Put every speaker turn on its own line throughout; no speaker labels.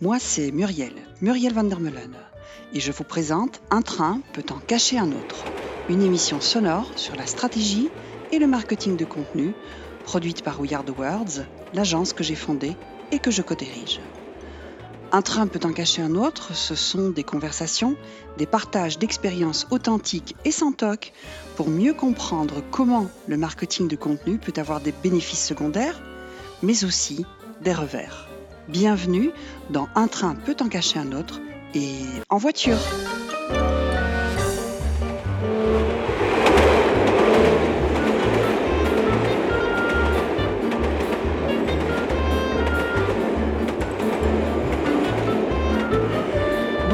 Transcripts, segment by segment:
Moi c'est Muriel, Muriel van der Meulen, et je vous présente Un train peut en cacher un autre, une émission sonore sur la stratégie et le marketing de contenu, produite par We Are Words, l'agence que j'ai fondée et que je co-dirige. Un train peut en cacher un autre, ce sont des conversations, des partages d'expériences authentiques et sans toc pour mieux comprendre comment le marketing de contenu peut avoir des bénéfices secondaires, mais aussi des revers. Bienvenue dans Un train peut en cacher un autre et en voiture.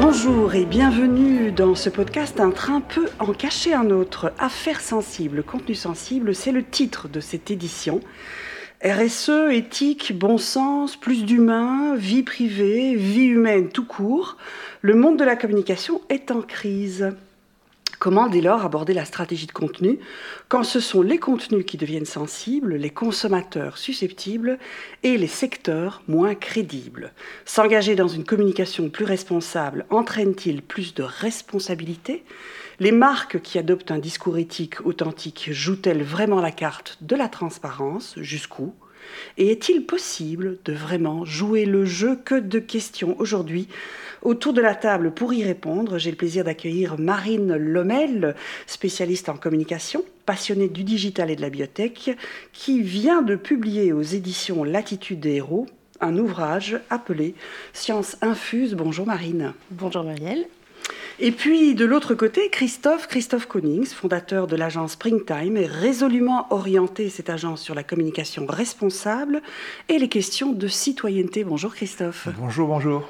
Bonjour et bienvenue dans ce podcast Un train peut en cacher un autre. Affaires sensibles, contenu sensible, c'est le titre de cette édition. RSE, éthique, bon sens, plus d'humain, vie privée, vie humaine tout court, le monde de la communication est en crise. Comment dès lors aborder la stratégie de contenu quand ce sont les contenus qui deviennent sensibles, les consommateurs susceptibles et les secteurs moins crédibles. S'engager dans une communication plus responsable entraîne-t-il plus de responsabilité Les marques qui adoptent un discours éthique authentique jouent-elles vraiment la carte de la transparence? Jusqu'où? Et est-il possible de vraiment jouer le jeu? Que de questions aujourd'hui Autour de la table, pour y répondre, j'ai le plaisir d'accueillir Marine Lomel, spécialiste en communication, passionnée du digital et de la biotech, qui vient de publier aux éditions Latitude des héros un ouvrage appelé Science infuse. Bonjour Marine.
Bonjour Marielle.
Et puis de l'autre côté, Christophe, Christophe Konings, fondateur de l'agence Springtime, est résolument orienté cette agence sur la communication responsable et les questions de citoyenneté. Bonjour Christophe.
Bonjour, bonjour.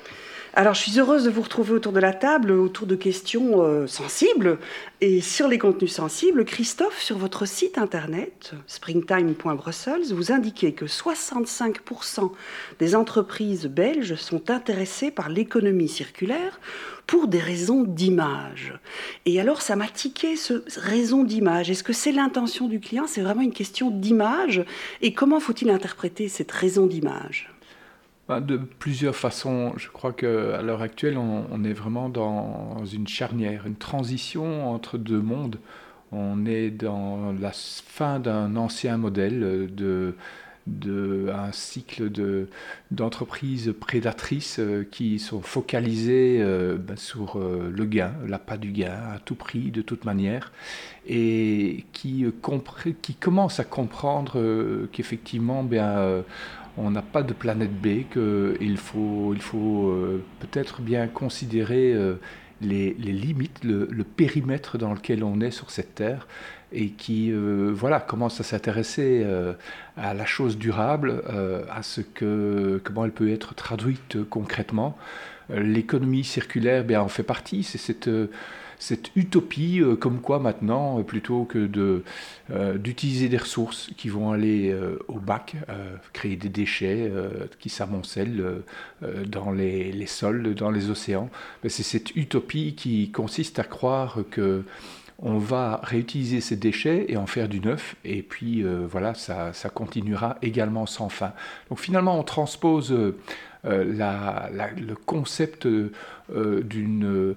Alors, je suis heureuse de vous retrouver autour de la table, autour de questions euh, sensibles. Et sur les contenus sensibles, Christophe, sur votre site internet, springtime.brussels, vous indiquez que 65% des entreprises belges sont intéressées par l'économie circulaire pour des raisons d'image. Et alors, ça m'a tiqué, ce raison d'image. Est-ce que c'est l'intention du client? C'est vraiment une question d'image? Et comment faut-il interpréter cette raison d'image?
De plusieurs façons. Je crois qu'à l'heure actuelle, on, est vraiment dans une charnière, une transition entre deux mondes. On est dans la fin d'un ancien modèle de, de un cycle de, d'entreprises prédatrices euh, qui sont focalisées euh, ben, sur euh, le gain, l'appât du gain à tout prix, de toute manière, et qui, qui commencent à comprendre qu'effectivement, bien, on n'a pas de planète B, qu'il faut, il faut euh, peut-être bien considérer euh, les, limites, le, périmètre dans lequel on est sur cette Terre, et qui euh, voilà, commence à s'intéresser à la chose durable, à ce que, comment elle peut être traduite concrètement. L'économie circulaire bien, en fait partie, c'est cette cette utopie euh, comme quoi maintenant, euh, plutôt que de, euh, d'utiliser des ressources qui vont aller au bac, créer des déchets qui s'amoncellent dans les, les, sols, dans les océans, ben, c'est cette utopie qui consiste à croire que on va réutiliser ces déchets et en faire du neuf, et puis voilà, ça, ça, continuera également sans fin. Donc finalement, on transpose le concept d'une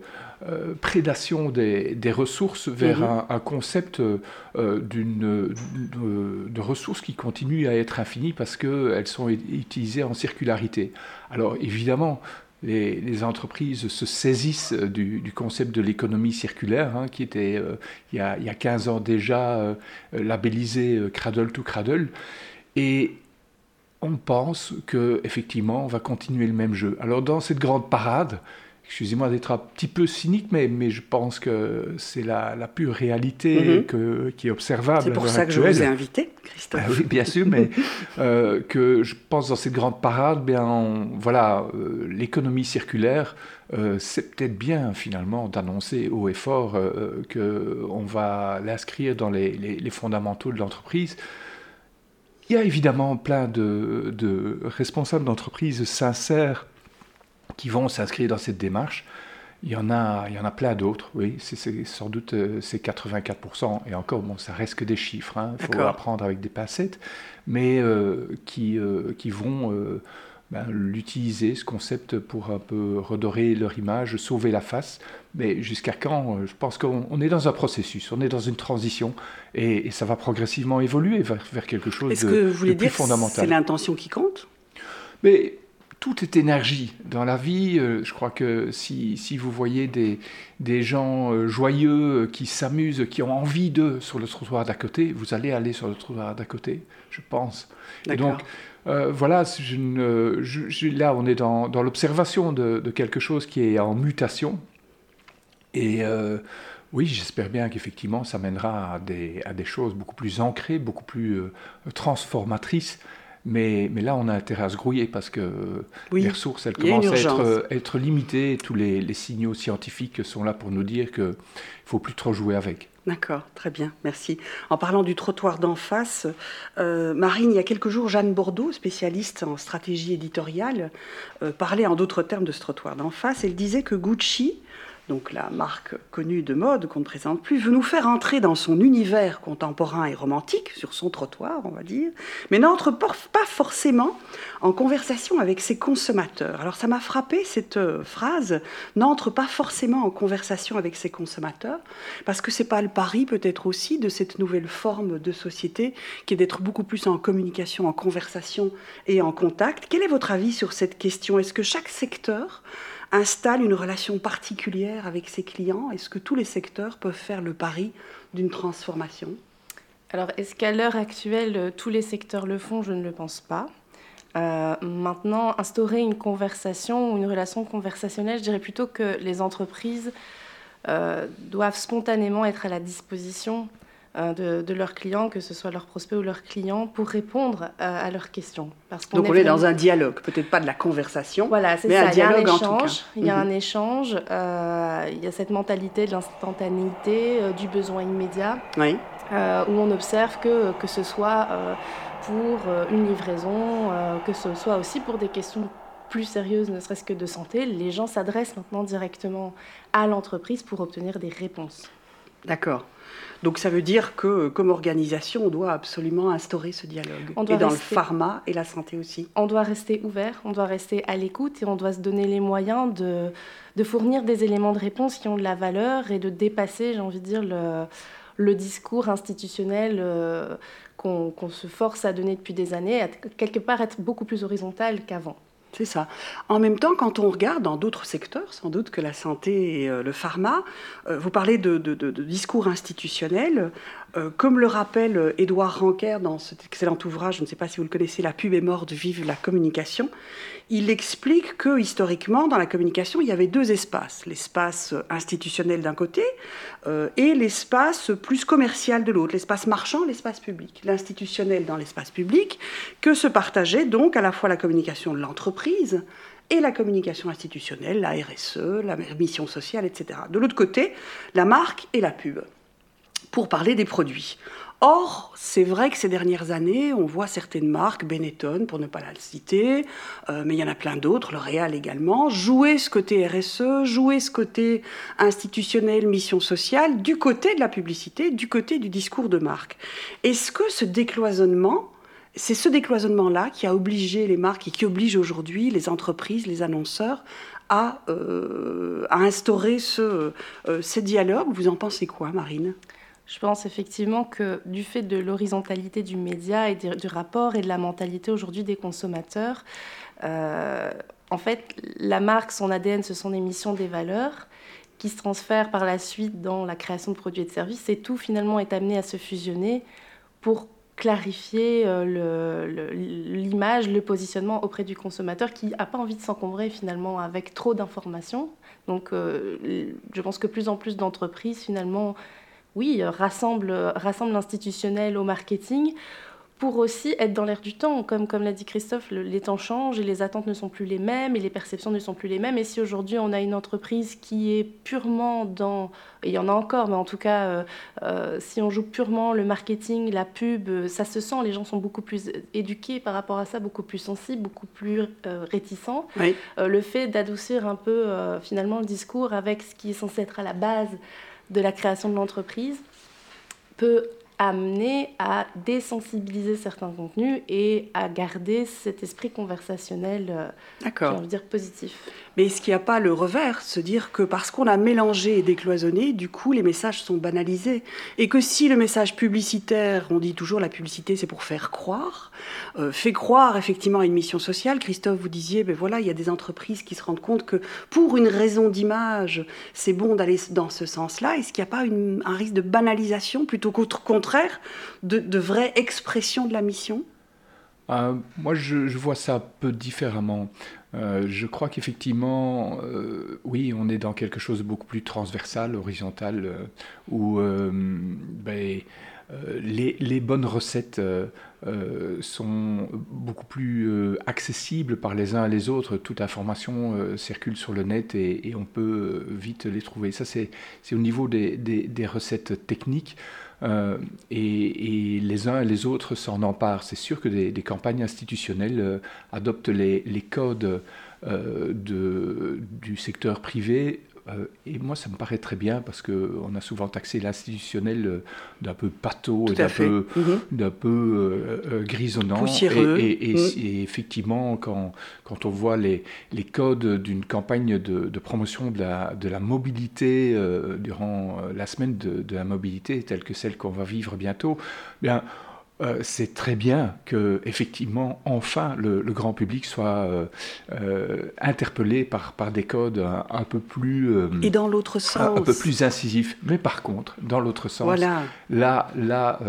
euh, prédation des, ressources vers mhm. un, concept euh, d'une, de, ressources qui continuent à être infinies parce qu'elles sont utilisées en circularité. Alors évidemment, les, entreprises se saisissent du, concept de l'économie circulaire, hein, qui était euh, il, y a, il, y a, 15 ans déjà labellisé Cradle to Cradle. Et on pense qu'effectivement, on va continuer le même jeu. Alors dans cette grande parade, excusez-moi d'être un petit peu cynique, mais, mais je pense que c'est la, la, pure réalité mhm. que, qui est observable.
C'est pour ça que je vous ai invité, Christophe.
Ah oui, bien sûr, mais euh, que je pense dans cette grande parade, bien, voilà, euh, l'économie circulaire, euh, c'est peut-être bien finalement d'annoncer haut et fort qu'on va l'inscrire dans les, les, les fondamentaux de l'entreprise. Il y a évidemment plein de, de responsables d'entreprises sincères qui vont s'inscrire dans cette démarche. Il y en a, il y en a plein d'autres, oui. C'est sans doute euh, c'est 84%. Et encore, bon, ça reste que des chiffres. Hein. Il faut apprendre avec des pincettes, mais euh, qui, euh, qui vont ben, l'utiliser, ce concept, pour un peu redorer leur image, sauver la face. Mais jusqu'à quand Je pense qu'on est dans un processus, on est dans une transition et, ça va progressivement évoluer vers, vers quelque chose de,
que vous voulez
plus
dire
fondamental.
C'est l'intention qui compte?
Mais tout est énergie. Dans la vie, euh, je crois que si, si vous voyez des, des gens euh, joyeux euh, qui s'amusent, qui ont envie d'eux sur le trottoir d'à côté, vous allez aller sur le trottoir d'à côté, je pense. Et donc, voilà, je, là, on est dans, dans l'observation de, de, quelque chose qui est en mutation. Et oui, j'espère bien qu'effectivement, ça mènera à des, à des, choses beaucoup plus ancrées, beaucoup plus transformatrices mais, mais là, on a intérêt à se grouiller parce que les ressources, elles commencent à être, être, limitées. Tous les, les, signaux scientifiques sont là pour nous dire qu'il ne faut plus trop jouer avec.
D'accord, très bien, merci. En parlant du trottoir d'en face, euh, Marine, il y a quelques jours, Jeanne Bordeaux, spécialiste en stratégie éditoriale, euh, parlait en d'autres termes de ce trottoir d'en face. Elle disait que Gucci donc la marque connue de mode qu'on ne présente plus, veut nous faire entrer dans son univers contemporain et romantique, sur son trottoir, on va dire, mais n'entre pas forcément en conversation avec ses consommateurs. Alors ça m'a frappé cette euh, phrase, n'entre pas forcément en conversation avec ses consommateurs, parce que c'est pas le pari peut-être aussi de cette nouvelle forme de société qui est d'être beaucoup plus en communication, en conversation et en contact. Quel est votre avis sur cette question? Est-ce que chaque secteur installe une relation particulière avec ses clients? Est-ce que tous les secteurs peuvent faire le pari d'une transformation?
Alors, est-ce qu'à l'heure actuelle, tous les secteurs le font? Je ne le pense pas. Euh, maintenant, instaurer une conversation ou une relation conversationnelle, je dirais plutôt que les entreprises euh, doivent spontanément être à la disposition euh, de, leurs clients, que ce soit leurs prospects ou leurs clients, pour répondre à leurs questions.
Parce Donc on est, dans un dialogue, peut-être pas de la conversation,
voilà,
mais
ça.
un dialogue
il y a un
échange,
Il y a un mhm. échange, euh, il y a cette mentalité de l'instantanéité, euh, du besoin immédiat,
oui.
où on observe que, que ce soit pour une livraison, que ce soit aussi pour des questions plus sérieuses, ne serait-ce que de santé, les gens s'adressent maintenant directement à l'entreprise pour obtenir des réponses.
D'accord. Donc ça veut dire que comme organisation, on doit absolument instaurer ce dialogue. et dans le pharma et la santé aussi.
On doit rester ouvert, on doit rester à l'écoute et on doit se donner les moyens de, de fournir des éléments de réponse qui ont de la valeur et de dépasser, j'ai envie de dire, le, le discours institutionnel euh, qu'on se force à donner depuis des années, à quelque part être beaucoup plus horizontal qu'avant.
C'est ça. En même temps, quand on regarde dans d'autres secteurs, sans doute que la santé et euh, le pharma, euh, vous parlez de, discours institutionnels, euh, comme le rappelle Édouard Ranker dans cet excellent ouvrage, je ne sais pas si vous le connaissez, La pub est morte, vive la communication, il explique que historiquement, dans la communication, il y avait deux espaces. L'espace institutionnel d'un côté euh, et l'espace plus commercial de l'autre, l'espace marchand, l'espace public. L'institutionnel dans l'espace public, que se partageait donc à la fois la communication de l'entreprise et la communication institutionnelle, la RSE, la mission sociale, etc. De l'autre côté, la marque et la pub, pour parler des produits. Or, c'est vrai que ces dernières années, on voit certaines marques, Benetton pour ne pas la citer, euh, mais il y en a plein d'autres, L'Oréal également, jouer ce côté RSE, jouer ce côté institutionnel, mission sociale, du côté de la publicité, du côté du discours de marque. Est-ce que ce décloisonnement, c'est ce décloisonnement-là qui a obligé les marques et qui oblige aujourd'hui les entreprises, les annonceurs à, euh, instaurer ce, euh, ce dialogue Vous en pensez quoi, Marine?
Je pense effectivement que du fait de l'horizontalité du média et du rapport et de la mentalité aujourd'hui des consommateurs, euh, en fait, la marque, son ADN, ce sont des des valeurs qui se transfèrent par la suite dans la création de produits et de services. Et tout finalement est amené à se fusionner pour clarifier euh, l'image, le, positionnement auprès du consommateur qui n'a pas envie de s'encombrer finalement avec trop d'informations. Donc euh, je pense que plus en plus d'entreprises finalement oui, euh, rassemble, euh, rassemble l'institutionnel au marketing pour aussi être dans l'air du temps. Comme, comme l'a dit Christophe, les temps changent et les attentes ne sont plus les mêmes et les perceptions ne sont plus les mêmes. Et si aujourd'hui on a une entreprise qui est purement dans, et il y en a encore, mais en tout cas, euh, si on joue purement le marketing, la pub, ça se sent, les gens sont beaucoup plus éduqués par rapport à ça, beaucoup plus sensibles, beaucoup plus réticents. le fait d'adoucir un peu finalement le discours avec ce qui est censé être à la base de la création de l'entreprise peut amener à désensibiliser certains contenus et à garder cet esprit conversationnel, euh, de dire, positif.
Mais est-ce qu'il n'y a pas le revers, se dire que parce qu'on a mélangé et décloisonné, du coup, les messages sont banalisés Et que si le message publicitaire, on dit toujours la publicité, c'est pour faire croire, euh, fait croire effectivement à une mission sociale, Christophe, vous disiez, ben voilà, il y a des entreprises qui se rendent compte que pour une raison d'image, c'est bon d'aller dans ce sens-là. Est-ce qu'il n'y a pas un risque de banalisation plutôt qu'au contraire de, vraie expression de la mission?
Euh, moi, je, vois ça un peu différemment. Euh, je crois qu'effectivement, euh, oui, on est dans quelque chose de beaucoup plus transversal, horizontal, où ben, les, bonnes recettes sont beaucoup plus accessibles par les uns et les autres. Toute information circule sur le net et, on peut vite les trouver. Ça, c'est au niveau des, recettes techniques. Euh, et, les uns et les autres s'en emparent. C'est sûr que des, campagnes institutionnelles euh, adoptent les, codes euh, de, du secteur privé euh, et moi, ça me paraît très bien parce qu'on a souvent taxé l'institutionnel euh, d'un peu pâteau, d'un peu, mhm. peu euh, grisonnant.
Poussiéreux.
Et, mhm. et, effectivement, quand, quand on voit les, les codes d'une campagne de, de, promotion de la, de la mobilité durant la semaine de, de, la mobilité, telle que celle qu'on va vivre bientôt, bien, euh, c'est très bien que effectivement enfin le, grand public soit euh, euh, interpellé par, par des codes un, peu plus
et dans l'autre sens
un, peu plus incisifs mais par contre dans l'autre sens voilà. là là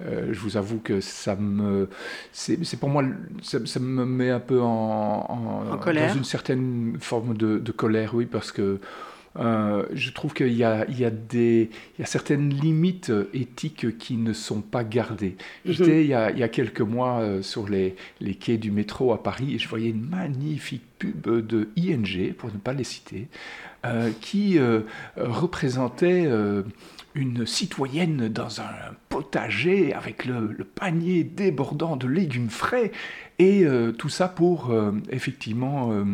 je vous avoue que ça me c'est pour moi ça, me met un peu en,
en, colère.
dans une certaine forme de, de colère oui parce que euh, je trouve qu'il y, a, certaines limites éthiques qui ne sont pas gardées. J'étais il, y a quelques mois euh, sur les, quais du métro à Paris et je voyais une magnifique pub de ING, pour ne pas les citer, euh, qui représentait une citoyenne dans un potager avec le, panier débordant de légumes frais et tout ça pour effectivement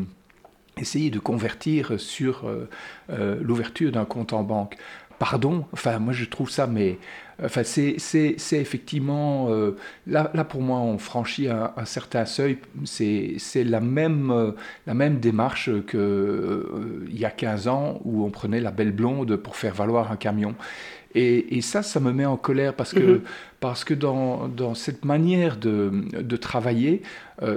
essayer de convertir sur euh, euh, l'ouverture d'un compte en banque. Pardon, enfin moi je trouve ça, mais enfin c'est effectivement euh, là, là pour moi on franchit un, certain seuil. C'est la même la même démarche que il y a 15 ans où on prenait la belle blonde pour faire valoir un camion. Et, et, ça, ça me met en colère parce que, mm-hmm. parce que dans, dans, cette manière de, de travailler,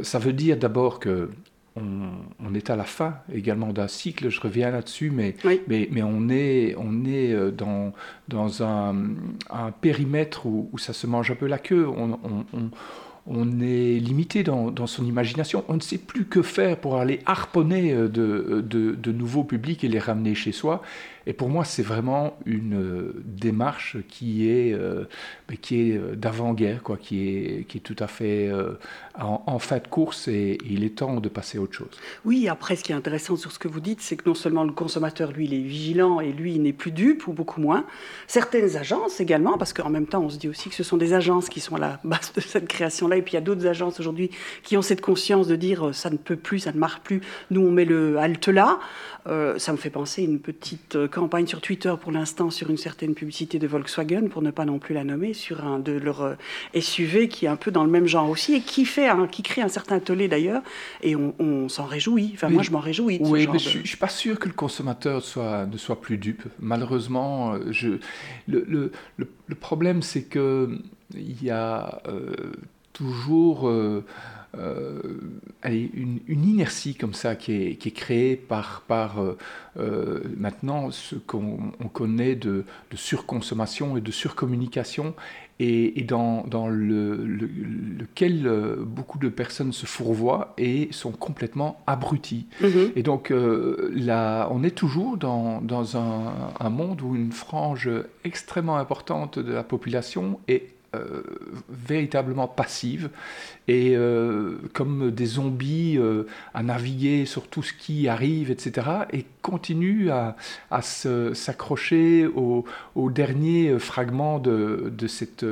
ça veut dire d'abord que on, est à la fin également d'un cycle, je reviens là-dessus, mais, mais, mais, on est, on est euh, dans, dans un, périmètre où, ça se mange un peu la queue. On, on, est limité dans, dans, son imagination. On ne sait plus que faire pour aller harponner euh, de, de, de nouveaux publics et les ramener chez soi. Et pour moi, c'est vraiment une euh, démarche qui est, euh, est euh, d'avant-guerre, quoi, qui est, qui est tout à fait en, fin de course et, il est temps de passer à autre chose.
Oui, après, ce qui est intéressant sur ce que vous dites, c'est que non seulement le consommateur, lui, il est vigilant et lui, il n'est plus dupe ou beaucoup moins. Certaines agences également, parce qu'en même temps, on se dit aussi que ce sont des agences qui sont à la base de cette création-là. Et puis, il y a d'autres agences aujourd'hui qui ont cette conscience de dire ça ne peut plus, ça ne marche plus, nous, on met le halte là. ça me fait penser une petite campagne sur Twitter pour l'instant sur une certaine publicité de Volkswagen, pour ne pas non plus la nommer, sur un de leurs euh, SUV qui est un peu dans le même genre aussi et qui, fait qui crée un certain tollé d'ailleurs. Et on, s'en réjouit. Enfin, moi, je m'en réjouis.
oui, mais je ne suis pas sûr que le consommateur soit, ne soit plus dupe. Malheureusement, euh, je, le, le, le, problème, c'est qu'il y a euh, toujours. Euh, une, inertie comme ça qui est, qui est créée par, par euh, euh, maintenant ce qu'on connaît de, surconsommation et de surcommunication et, et dans, dans le, lequel beaucoup de personnes se fourvoient et sont complètement abruties. Mm-hmm. Et donc là, on est toujours dans, dans un, un monde où une frange extrêmement importante de la population est euh, véritablement passive et euh, comme des zombies euh, à naviguer sur tout ce qui arrive, etc. et continue à, à s'accrocher au, au, dernier fragment de, de cette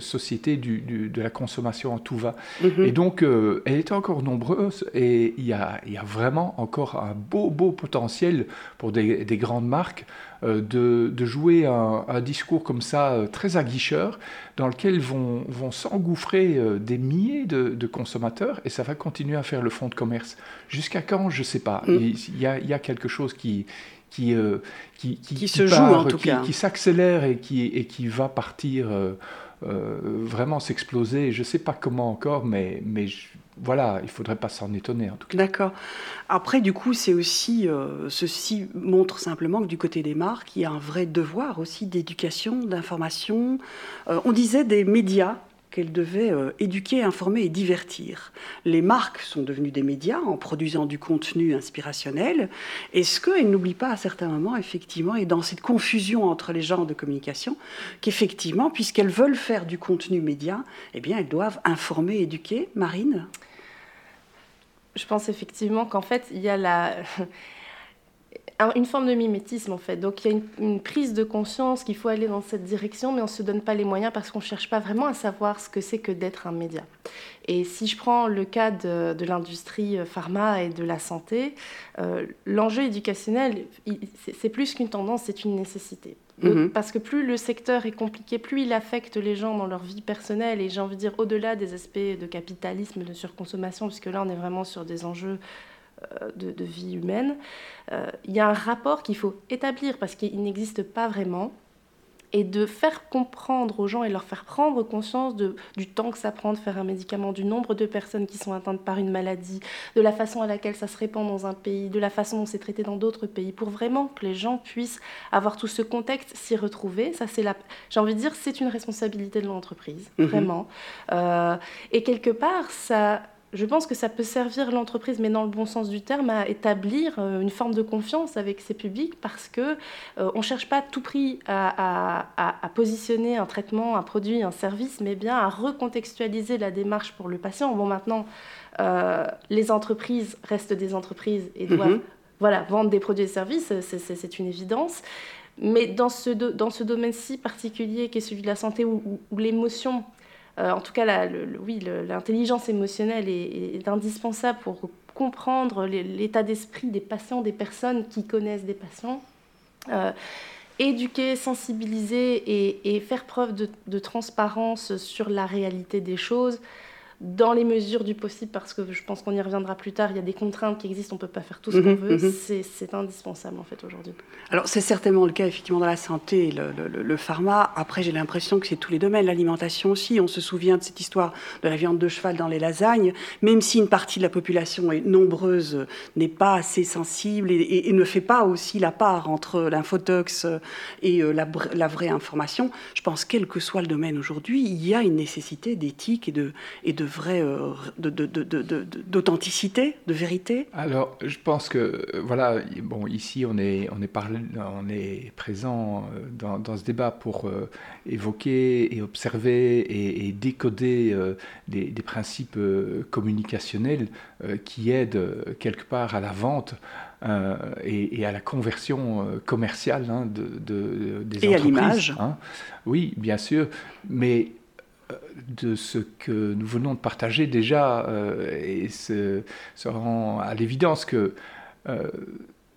société du, de la consommation en tout va. Mm-hmm. Et donc, elle est encore nombreuse et il y a, il y a vraiment encore un beau, beau potentiel pour des, des grandes marques euh, de, jouer un, discours comme ça euh, très aguicheur dans lequel vont, vont s'engouffrer euh, des milliers de, consommateurs et ça va continuer à faire le fonds de commerce. Jusqu'à quand Je ne sais pas. Mm. Il, y a, il, y a, quelque chose qui, qui, qui,
qui, se joue en tout cas.
Qui s'accélère et qui, et qui va partir vraiment s'exploser. Je ne sais pas comment encore, mais, mais voilà, il faudrait pas s'en étonner en tout cas.
D'accord. Après, du coup, c'est aussi, euh, ceci montre simplement que du côté des marques, il y a un vrai devoir aussi d'éducation, d'information. Euh, on disait des médias qu'elle devait euh, éduquer, informer et divertir. Les marques sont devenues des médias en produisant du contenu inspirationnel. Est-ce qu'elles n'oublient pas à certains moments, effectivement, et dans cette confusion entre les genres de communication, qu'effectivement, puisqu'elles veulent faire du contenu média, eh bien, elles doivent informer, éduquer? Marine?
Je pense effectivement qu'en fait, il y a la une forme de mimétisme en fait. Donc il y a une, prise de conscience qu'il faut aller dans cette direction, mais on ne se donne pas les moyens parce qu'on ne cherche pas vraiment à savoir ce que c'est que d'être un média. Et si je prends le cas de, l'industrie pharma et de la santé, euh, l'enjeu éducationnel, c'est plus qu'une tendance, c'est une nécessité. Mhm. Parce que plus le secteur est compliqué, plus il affecte les gens dans leur vie personnelle, et j'ai envie de dire au-delà des aspects de capitalisme, de surconsommation, puisque là on est vraiment sur des enjeux euh, de, vie humaine, euh, il y a un rapport qu'il faut établir parce qu'il n'existe pas vraiment et de faire comprendre aux gens et leur faire prendre conscience de, du temps que ça prend de faire un médicament, du nombre de personnes qui sont atteintes par une maladie, de la façon à laquelle ça se répand dans un pays, de la façon dont c'est traité dans d'autres pays, pour vraiment que les gens puissent avoir tout ce contexte, s'y retrouver. Ça, c'est la, j'ai envie de dire, c'est une responsabilité de l'entreprise, mhm. vraiment. Euh, et quelque part, ça je pense que ça peut servir l'entreprise, mais dans le bon sens du terme, à établir euh, une forme de confiance avec ses publics parce que euh, on ne cherche pas à tout prix à, positionner un traitement, un produit, un service, mais bien à recontextualiser la démarche pour le patient. Bon, maintenant, euh, les entreprises restent des entreprises et doivent mhm. voilà, vendre des produits et services, c'est une évidence. Mais dans ce, dans ce domaine-ci particulier qui est celui de la santé, où l'émotion euh, en tout cas, oui, l'intelligence émotionnelle est, indispensable pour comprendre l'état d'esprit des patients, des personnes qui connaissent des patients. Euh, éduquer, sensibiliser et, faire preuve de, transparence sur la réalité des choses, dans les mesures du possible, parce que je pense qu'on y reviendra plus tard, il y a des contraintes qui existent, on ne peut pas faire tout ce qu'on mhm, veut, mhm. c'est indispensable en fait aujourd'hui.
Alors c'est certainement le cas effectivement dans la santé, le, le, pharma, après j'ai l'impression que c'est tous les domaines, l'alimentation aussi, on se souvient de cette histoire de la viande de cheval dans les lasagnes, même si une partie de la population est nombreuse, n'est pas assez sensible et, ne fait pas aussi la part entre l'infotox et euh, la, la, vraie information, je pense quel que soit le domaine aujourd'hui, il y a une nécessité d'éthique et de, et de vraie euh, d'authenticité, de, vérité
Alors, je pense que euh, voilà, bon, ici on est on est parlé, on est présent euh, dans, dans ce débat pour évoquer et observer et, décoder des, des, principes communicationnels qui aident quelque part à la vente. et, et, à la conversion commerciale hein, de, de, des
et entreprises. Et à l'image.
Hein. Oui, bien sûr, mais de ce que nous venons de partager déjà, euh, et se, rend à l'évidence que euh,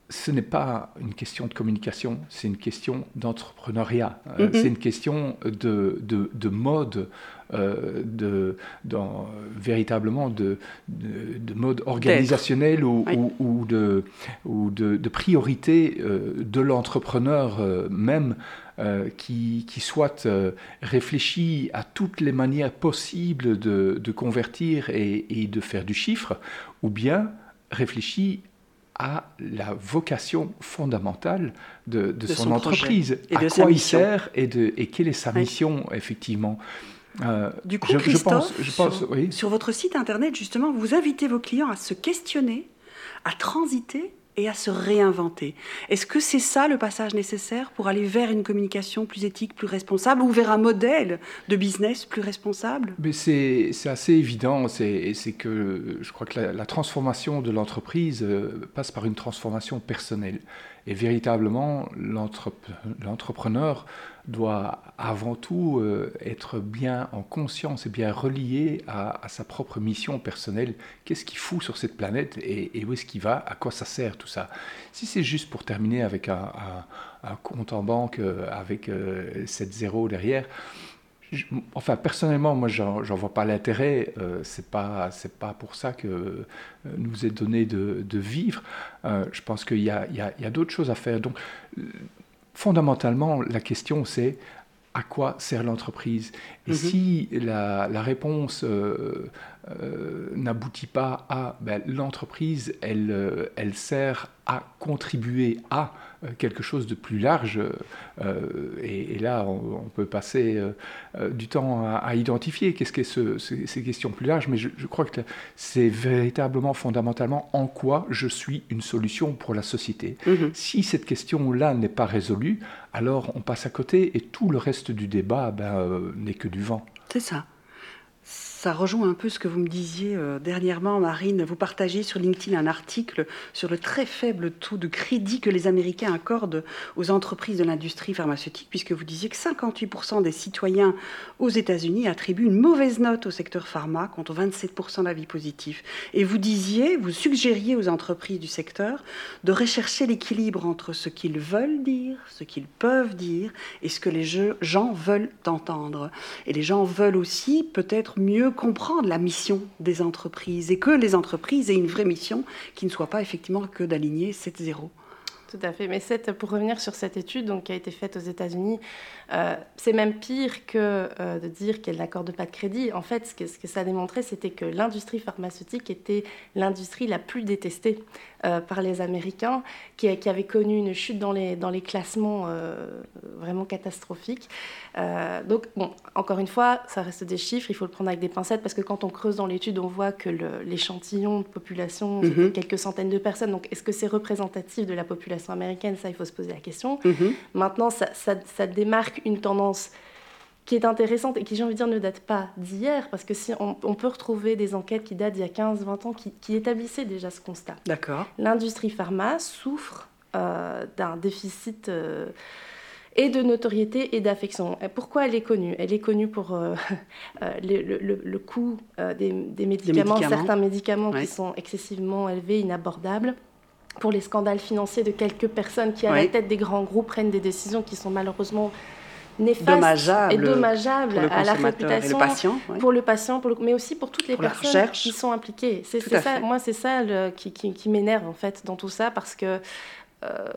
ce n'est pas une question de communication, c'est une question d'entrepreneuriat, euh, mm-hmm. c'est une question de, de, mode, de, dans, véritablement de, de, mode organisationnel ou, ou, de, ou de, priorité de l'entrepreneur même euh, qui, soit euh, réfléchi à toutes les manières possibles de, convertir et, de faire du chiffre, ou bien réfléchi à la vocation fondamentale de, son, entreprise, et à quoi il sert et, de, et quelle est sa mission, effectivement.
Euh, du coup, je, pense, je pense, sur, sur votre site internet, justement, vous invitez vos clients à se questionner, à transiter et à se réinventer. Est-ce que c'est ça le passage nécessaire pour aller vers une communication plus éthique, plus responsable, ou vers un modèle de business plus responsable?
Mais c'est, assez évident, c'est, c'est que je crois que la, transformation de l'entreprise euh, passe par une transformation personnelle. Et véritablement, l'entrepreneur doit avant tout euh, être bien en conscience et bien relié à, sa propre mission personnelle. Qu'est-ce qu'il fout sur cette planète et, où est-ce qu'il va? À quoi ça sert tout ça? Si c'est juste pour terminer avec un, compte en banque euh, avec 7 zéros derrière, enfin, personnellement, moi, j'en vois pas l'intérêt. Euh, c'est pas, c'est pas pour ça que euh, nous est donné de, de vivre. Euh, je pense qu'il y a, a, y a d'autres choses à faire. Donc, fondamentalement, la question, c'est à quoi sert l'entreprise? Et mm-hmm. si la, la réponse n'aboutit pas à ben, l'entreprise, elle, elle sert à contribuer à euh, quelque chose de plus large. Euh, et, là, on, peut passer euh, du temps à, identifier qu'est-ce que ce, ces, questions plus larges, mais je, crois que c'est véritablement, fondamentalement, en quoi je suis une solution pour la société. Mm-hmm. Si cette question-là n'est pas résolue, alors on passe à côté et tout le reste du débat ben, n'est que du vent.
C'est ça. Ça rejoint un peu ce que vous me disiez euh, dernièrement, Marine. Vous partagez sur LinkedIn un article sur le très faible taux de crédit que les Américains accordent aux entreprises de l'industrie pharmaceutique, puisque vous disiez que 58% des citoyens aux États-Unis attribuent une mauvaise note au secteur pharma, contre 27% d'avis positifs. Et vous disiez, vous suggériez aux entreprises du secteur de rechercher l'équilibre entre ce qu'ils veulent dire, ce qu'ils peuvent dire, et ce que les gens veulent entendre. Et les gens veulent aussi peut-être mieux comprendre la mission des entreprises et que les entreprises aient une vraie mission qui ne soit pas effectivement que d'aligner 7-0.
Tout à fait. Mais pour revenir sur cette étude donc, qui a été faite aux États-Unis, euh, c'est même pire que euh, de dire qu'elle n'accorde pas de crédit. En fait, ce que, ce que ça a démontré, c'était que l'industrie pharmaceutique était l'industrie la plus détestée euh, par les Américains, qui, qui, avait connu une chute dans les, dans les classements vraiment catastrophiques. donc, bon, encore une fois, ça reste des chiffres, il faut le prendre avec des pincettes, parce que quand on creuse dans l'étude, on voit que l'échantillon de population, c'est mhm. quelques centaines de personnes. Donc, est-ce que c'est représentatif de la population américaine, ça, il faut se poser la question. Mhm. Maintenant, ça, ça, démarque une tendance qui est intéressante et qui, j'ai envie de dire, ne date pas d'hier, parce que si on, peut retrouver des enquêtes qui datent d'il y a 15-20 ans qui, qui, établissaient déjà ce constat.
D'accord.
L'industrie pharma souffre euh, d'un déficit euh, et de notoriété et d'affection. Pourquoi elle est connue? Elle est connue pour euh, le, le, le, coût des, des, médicaments, certains médicaments qui sont excessivement élevés, inabordables pour les scandales financiers de quelques personnes qui, à la tête des grands groupes, prennent des décisions qui sont malheureusement néfastes et dommageables à la réputation,
le patient,
pour le patient, mais aussi pour toutes les personnes qui sont impliquées. C'est ça, moi, c'est ça qui, qui, m'énerve en fait dans tout ça parce que euh,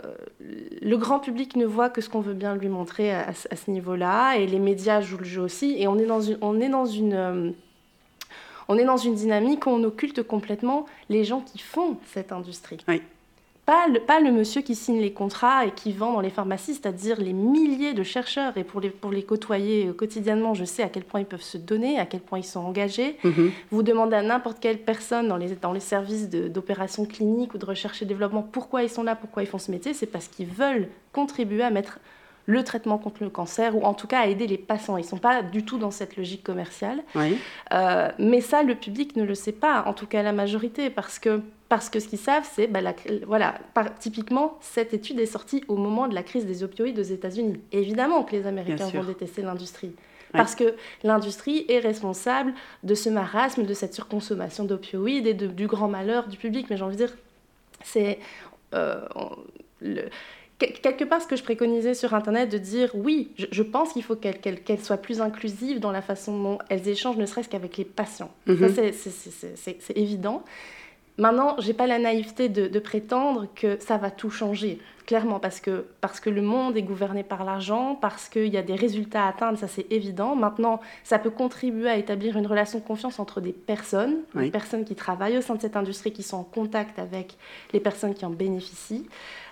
le grand public ne voit que ce qu'on veut bien lui montrer à, ce niveau-là et les médias jouent le jeu aussi et on est dans une, on est dans une euh, on est dans une dynamique où on occulte complètement les gens qui font cette industrie.
Oui.
Pas le, pas le, monsieur qui signe les contrats et qui vend dans les pharmacies, c'est-à-dire les milliers de chercheurs. Et pour les, pour les côtoyer euh, quotidiennement, je sais à quel point ils peuvent se donner, à quel point ils sont engagés. Mhm. Vous demandez à n'importe quelle personne dans les, dans les services d'opération clinique ou de recherche et développement pourquoi ils sont là, pourquoi ils font ce métier. C'est parce qu'ils veulent contribuer à mettre le traitement contre le cancer, ou en tout cas à aider les patients. Ils ne sont pas du tout dans cette logique commerciale. Euh, mais ça, le public ne le sait pas, en tout cas la majorité, parce que, parce que ce qu'ils savent, c'est, bah, voilà, typiquement, cette étude est sortie au moment de la crise des opioïdes aux États-Unis. Évidemment que les Américains vont détester l'industrie. Parce que l'industrie est responsable de ce marasme, de cette surconsommation d'opioïdes et du grand malheur du public. Mais j'ai envie de dire, c'est... Euh, le, quelque part ce que je préconisais sur Internet, de dire oui, je, pense qu'il faut qu'elle qu soit plus inclusive dans la façon dont elles échangent, ne serait-ce qu'avec les patients. Ça, mhm. c'est évident. Maintenant, j'ai pas la naïveté de, de, prétendre que ça va tout changer, clairement, parce que, parce que le monde est gouverné par l'argent, parce qu'il y a des résultats à atteindre, ça c'est évident. Maintenant, ça peut contribuer à établir une relation de confiance entre des personnes, des personnes qui travaillent au sein de cette industrie, qui sont en contact avec les personnes qui en bénéficient.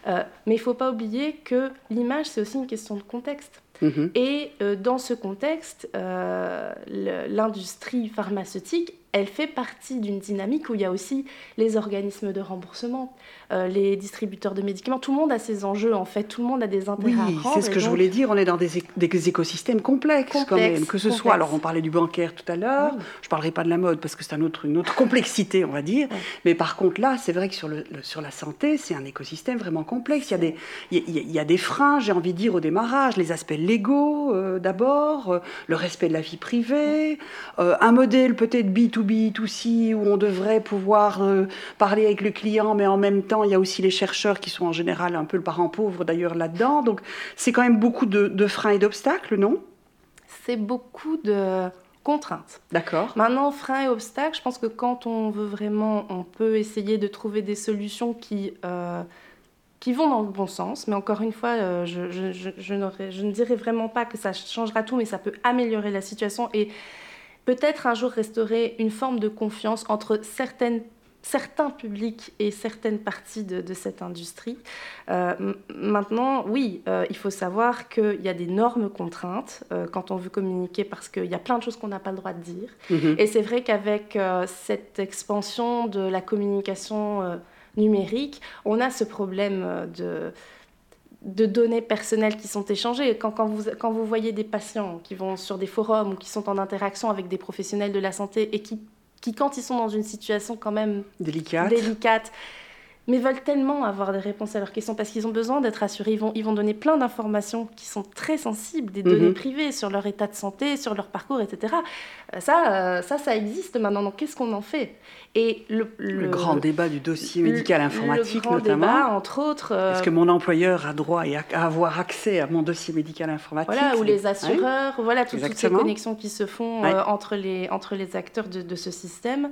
Euh, mais il ne faut pas oublier que l'image, c'est aussi une question de contexte. Mhm. Et euh, dans ce contexte, euh, l'industrie pharmaceutique elle fait partie d'une dynamique où il y a aussi les organismes de remboursement, euh, les distributeurs de médicaments. Tout le monde a ses enjeux, en fait. Tout le monde a des intérêts
oui,
à
c'est ce que je voulais dire. On est dans des, écosystèmes complexes, quand même. Que ce soit, alors on parlait du bancaire tout à l'heure, je ne parlerai pas de la mode parce que c'est un autre, une autre complexité, on va dire. Mais par contre, là, c'est vrai que sur, le, sur la santé, c'est un écosystème vraiment complexe. Il y a des, il y a, des freins, j'ai envie de dire, au démarrage. Les aspects légaux, euh, d'abord, euh, le respect de la vie privée, un modèle peut-être B2B, B2C, où on devrait pouvoir parler avec le client, mais en même temps, il y a aussi les chercheurs qui sont en général un peu le parent pauvre d'ailleurs là-dedans. Donc c'est quand même beaucoup de, freins et d'obstacles, non?
C'est beaucoup de contraintes.
D'accord.
Maintenant, freins et obstacles, je pense que quand on veut vraiment, on peut essayer de trouver des solutions qui, euh, qui vont dans le bon sens. Mais encore une fois, euh, je, je, je, je, ne dirais vraiment pas que ça changera tout, mais ça peut améliorer la situation et peut-être un jour restaurer une forme de confiance entre certaines certains publics et certaines parties de, cette industrie. Euh, maintenant, oui, euh, il faut savoir qu'il y a d'énormes contraintes euh, quand on veut communiquer parce qu'il y a plein de choses qu'on n'a pas le droit de dire. Mhm. Et c'est vrai qu'avec cette expansion de la communication numérique, on a ce problème de de données personnelles qui sont échangées. Quand, quand, vous, quand vous voyez des patients qui vont sur des forums ou qui sont en interaction avec des professionnels de la santé et qui qui, quand ils sont dans une situation quand même
délicate,
délicate mais veulent tellement avoir des réponses à leurs questions parce qu'ils ont besoin d'être assurés. Ils vont, ils vont donner plein d'informations qui sont très sensibles, des données mhm. privées sur leur état de santé, sur leur parcours, etc. Euh, ça, euh, ça, ça existe maintenant. Donc, qu'est-ce qu'on en fait?
Et le, le, grand débat du dossier médical informatique, le grand notamment.
Débat, entre autres.
Euh, Est-ce que mon employeur a droit à avoir accès à mon dossier médical informatique
Voilà, ou les assureurs, voilà, toutes ces connexions qui se font entre, les, entre les acteurs de, de ce système.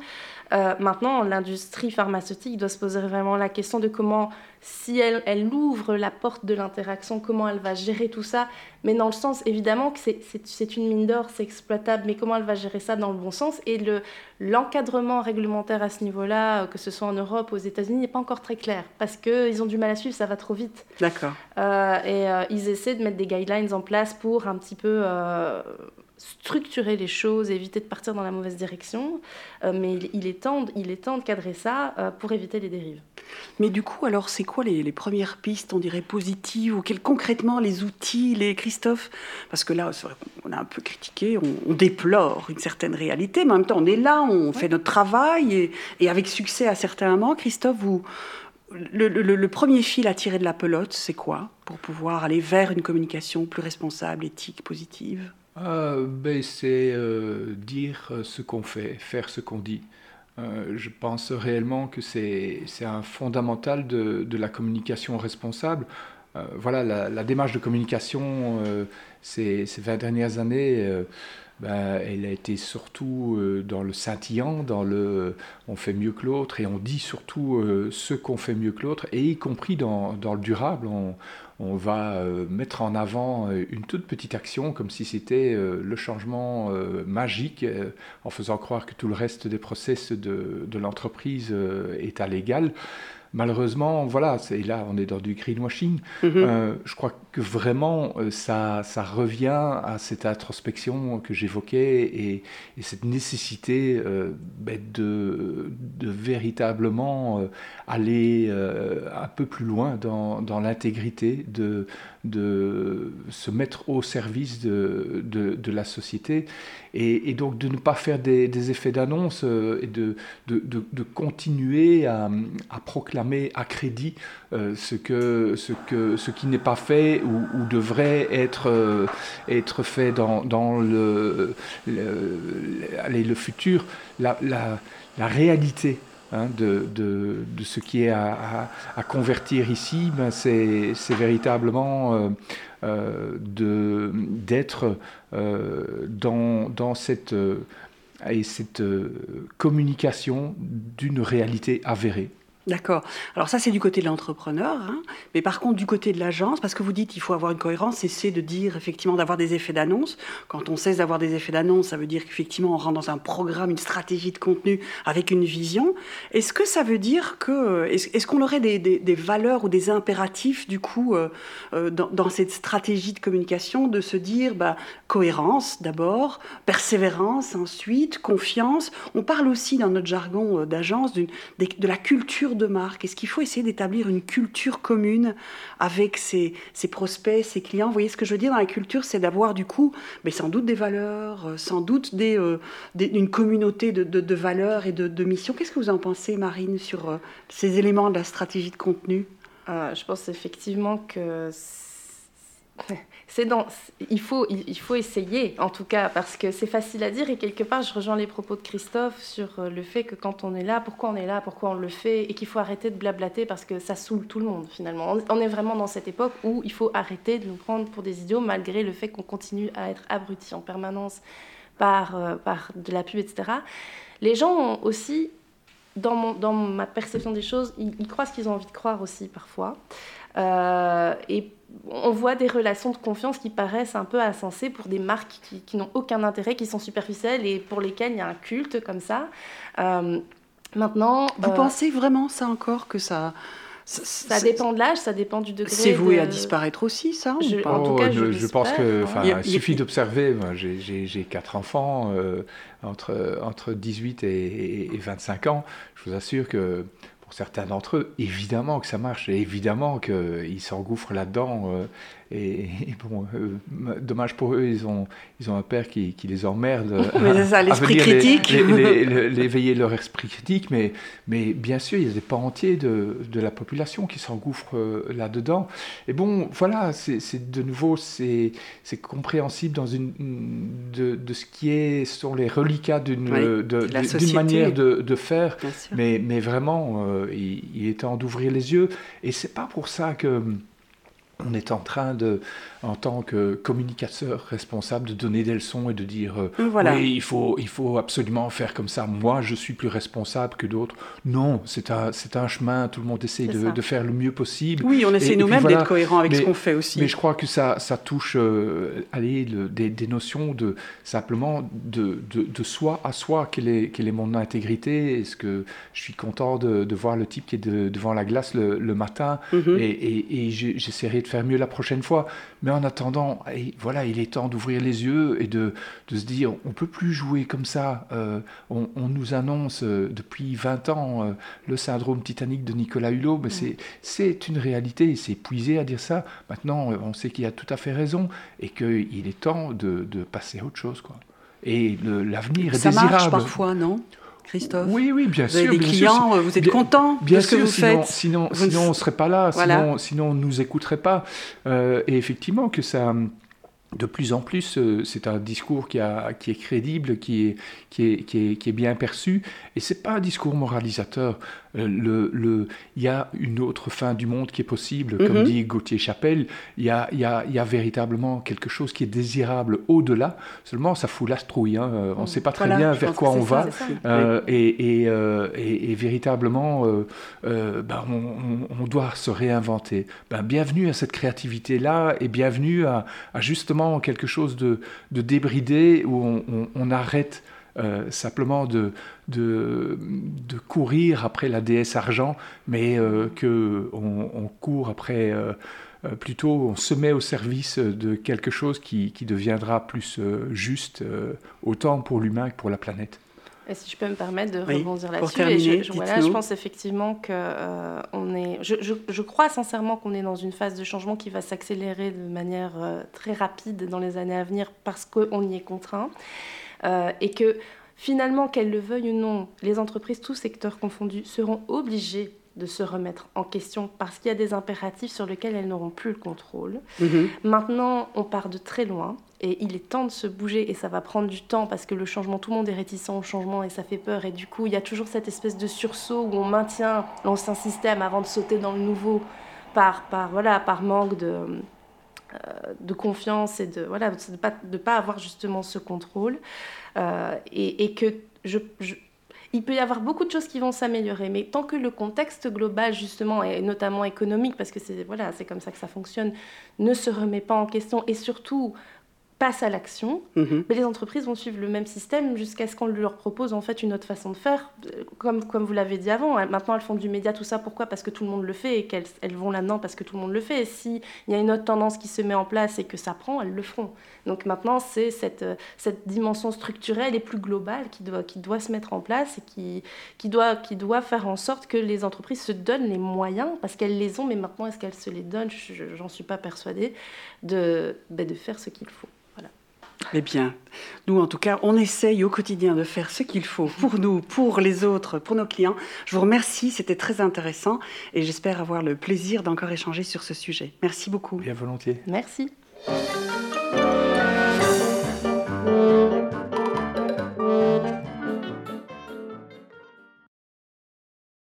maintenant, l'industrie pharmaceutique doit se poser vraiment la question de comment, si elle, elle ouvre la porte de l'interaction, comment elle va gérer tout ça, mais dans le sens évidemment que c'est une mine d'or, c'est exploitable, mais comment elle va gérer ça dans le bon sens? Et l'encadrement réglementaire à ce niveau-là, que ce soit en Europe, aux États-Unis, n'est pas encore très clair, parce qu'ils ont du mal à suivre, ça va trop vite.
D'accord.
Euh, et euh, ils essaient de mettre des guidelines en place pour un petit peu... Structurer les choses, éviter de partir dans la mauvaise direction, euh, mais il, est temps, il est temps de cadrer ça euh, pour éviter les dérives.
Mais du coup, alors, c'est quoi les, premières pistes, on dirait positives, ou quels concrètement les outils, les Christophe? Parce que là, on a un peu critiqué, on, déplore une certaine réalité, mais en même temps, on est là, on fait notre travail, et, et, avec succès à certains moments. Christophe, vous, le, le, premier fil à tirer de la pelote, c'est quoi pour pouvoir aller vers une communication plus responsable, éthique, positive?
Euh, ben, C'est euh, dire ce qu'on fait, faire ce qu'on dit. Euh, je pense réellement que c'est un fondamental de, de, la communication responsable. voilà, la, démarche de communication ces, ces, 20 dernières années, ben, elle a été surtout dans le scintillant, dans le on fait mieux que l'autre, et on dit surtout ce qu'on fait mieux que l'autre, et y compris dans, dans le durable. On va euh, mettre en avant euh, une toute petite action comme si c'était euh, le changement magique en faisant croire que tout le reste des process de, de l'entreprise est à l'égal. Malheureusement, voilà, c'est là, on est dans du greenwashing. Mhm. je crois que vraiment, ça, ça revient à cette introspection que j'évoquais et, cette nécessité de, de, véritablement aller un peu plus loin dans, dans l'intégrité de, de se mettre au service de, de, la société et, donc de ne pas faire des, effets d'annonce euh, et de, de, continuer à, à, proclamer à crédit euh, ce, que, ce, que, ce qui n'est pas fait ou, devrait être, euh, être fait dans, dans le, le, futur. La, la, la réalité Hein, de, ce qui est à, convertir ici, ben c'est véritablement euh, euh, d'être euh, dans, dans, cette, et cette communication d'une réalité avérée.
D'accord. Alors ça, c'est du côté de l'entrepreneur. Hein. Mais par contre, du côté de l'agence, parce que vous dites qu'il faut avoir une cohérence, c'est de dire effectivement d'avoir des effets d'annonce. Quand on cesse d'avoir des effets d'annonce, ça veut dire qu'effectivement on rentre dans un programme, une stratégie de contenu avec une vision. Est-ce que ça veut dire que... Est-ce qu'on aurait des, valeurs ou des impératifs du coup euh, euh, dans, cette stratégie de communication de se dire bah, cohérence d'abord, persévérance ensuite, confiance? On parle aussi dans notre jargon euh, d'agence de la culture de marque Est-ce qu'il faut essayer d'établir une culture commune avec ses, prospects, ses clients? Vous voyez ce que je veux dire dans la culture, c'est d'avoir du coup, mais sans doute des valeurs, euh, sans doute des, euh, une communauté de, valeurs et de, missions. Qu'est-ce que vous en pensez, Marine, sur euh, ces éléments de la stratégie de contenu?
Je pense effectivement que c'est il faut, essayer, en tout cas, parce que c'est facile à dire et quelque part, je rejoins les propos de Christophe sur euh, le fait que quand on est là, pourquoi on est là, pourquoi on le fait, et qu'il faut arrêter de blablater parce que ça saoule tout le monde finalement. On, est vraiment dans cette époque où il faut arrêter de nous prendre pour des idiots malgré le fait qu'on continue à être abrutis en permanence par, euh, de la pub, etc. Les gens ont aussi, dans, ma perception des choses, ils, ils croient ce qu'ils ont envie de croire aussi parfois. Euh, et on voit des relations de confiance qui paraissent un peu insensées pour des marques qui, n'ont aucun intérêt, qui sont superficielles et pour lesquelles il y a un culte comme ça. Euh, maintenant.
Vous euh, pensez vraiment ça encore que ça.
Ça, dépend de l'âge, ça dépend du degré.
C'est voué à disparaître aussi, ça
En tout cas, je, pense que, il, suffit d'observer. J'ai quatre enfants entre entre 18 et, et, 25 ans. Je vous assure que pour certains d'entre eux, évidemment que ça marche, évidemment qu'ils s'engouffrent là-dedans. Et, bon, euh, dommage pour eux, ils ont, ils ont un père qui, qui les emmerde.
Mais c'est ça, l'esprit critique.
L'éveiller leur esprit critique, mais, mais bien sûr, il y a des pans entiers de, de la population qui s'engouffrent euh, là-dedans. Et bon, voilà, c'est de nouveau, c'est compréhensible dans une, de, de, ce qui est, sont les reliquats d'une manière de, de faire, mais, mais vraiment, euh, il, il, est temps d'ouvrir les yeux. Et c'est pas pour ça que on est en train de, en tant que communicateur responsable, de donner des leçons et de dire euh, oui, il faut, il faut absolument faire comme ça. Moi, je suis plus responsable que d'autres. Non, c'est un, c'est un chemin. Tout le monde essaie de, faire le mieux possible.
Oui, on essaie nous-mêmes d'être cohérents avec ce qu'on fait aussi.
Mais je crois que ça, ça touche, euh, allez, des, des, notions de simplement de, de, soi à soi. Quelle est, quelle est mon intégrité? Est-ce que je suis content de, de, voir le type qui est devant la glace le, le matin? Mm-hmm. et, et, et j'essaierai de faire mieux la prochaine fois. Mais en attendant, voilà, il est temps d'ouvrir les yeux et de, de se dire, on peut plus jouer comme ça. Euh, on, nous annonce euh, depuis 20 ans euh, le syndrome titanique de Nicolas Hulot, mais c'est c'est une réalité, c'est épuisé à dire ça. Maintenant, on sait qu'il a tout à fait raison et qu'il est temps de, de, passer à autre chose. Quoi. Et l'avenir est désirable. Ça
marche parfois, non? Christophe
Oui, oui, bien sûr.
Vous avez des clients, vous êtes content de ce que vous
sinon,
faites
Sinon, sinon on ne serait pas là, sinon, sinon on ne nous écouterait pas. Euh, et effectivement, que ça de plus en plus, euh, c'est un discours qui, a, qui, est crédible, qui est, qui est, qui est, qui est bien perçu, et c'est pas un discours moralisateur. Euh, le, le, il y a une autre fin du monde qui est possible, comme mhm. dit Gauthier Chapelle. Il y, a, il, y a, il y a véritablement quelque chose qui est désirable au-delà. Seulement, ça fout l'astrouille. Hein. Euh, on ne sait pas très bien vers quoi on va. Euh, et, et, et, véritablement, ben, on, on, doit se réinventer. Ben, bienvenue à cette créativité-là et bienvenue à, à, justement quelque chose de, de débridé où on, on arrête euh, simplement de, de, de, courir après la déesse argent, mais euh, que qu'on on court après, euh, plutôt on se met au service de quelque chose qui, qui deviendra plus juste, autant pour l'humain que pour la planète.
Et si je peux me permettre de rebondir là-dessus, je, voilà, je pense effectivement que on est, je, je, je, crois sincèrement qu'on est dans une phase de changement qui va s'accélérer de manière très rapide dans les années à venir parce qu'on y est contraint. Euh, et que finalement, qu'elles le veuillent ou non, les entreprises, tous secteurs confondus, seront obligées de se remettre en question parce qu'il y a des impératifs sur lesquels elles n'auront plus le contrôle. Mhm. Maintenant, on part de très loin et il est temps de se bouger et ça va prendre du temps parce que le changement, tout le monde est réticent au changement et ça fait peur et du coup, il y a toujours cette espèce de sursaut où on maintient l'ancien système avant de sauter dans le nouveau par, par, voilà, par manque de de confiance et de voilà de pas de pas avoir justement ce contrôle. Euh, et, que je, il peut y avoir beaucoup de choses qui vont s'améliorer, mais tant que le contexte global, justement, et notamment économique, parce que c'est voilà, comme ça que ça fonctionne, ne se remet pas en question, et surtout passe à l'action, mhm. mais les entreprises vont suivre le même système jusqu'à ce qu'on leur propose en fait une autre façon de faire. Comme, comme vous l'avez dit avant, maintenant elles font du média, tout ça, pourquoi? Parce que tout le monde le fait et qu'elles elles vont là-dedans parce que tout le monde le fait. Et s'il y a une autre tendance qui se met en place et que ça prend, elles le feront. Donc maintenant, c'est cette, cette dimension structurelle et plus globale qui doit, qui doit se mettre en place et qui, qui, doit, qui doit faire en sorte que les entreprises se donnent les moyens, parce qu'elles les ont, mais maintenant est-ce qu'elles se les donnent? J'en suis pas persuadée, de, ben, de faire ce qu'il faut.
Eh bien, nous, en tout cas, on essaye au quotidien de faire ce qu'il faut pour nous, pour les autres, pour nos clients. Je vous remercie, c'était très intéressant et j'espère avoir le plaisir d'encore échanger sur ce sujet. Merci beaucoup.
Bien volontiers.
Merci.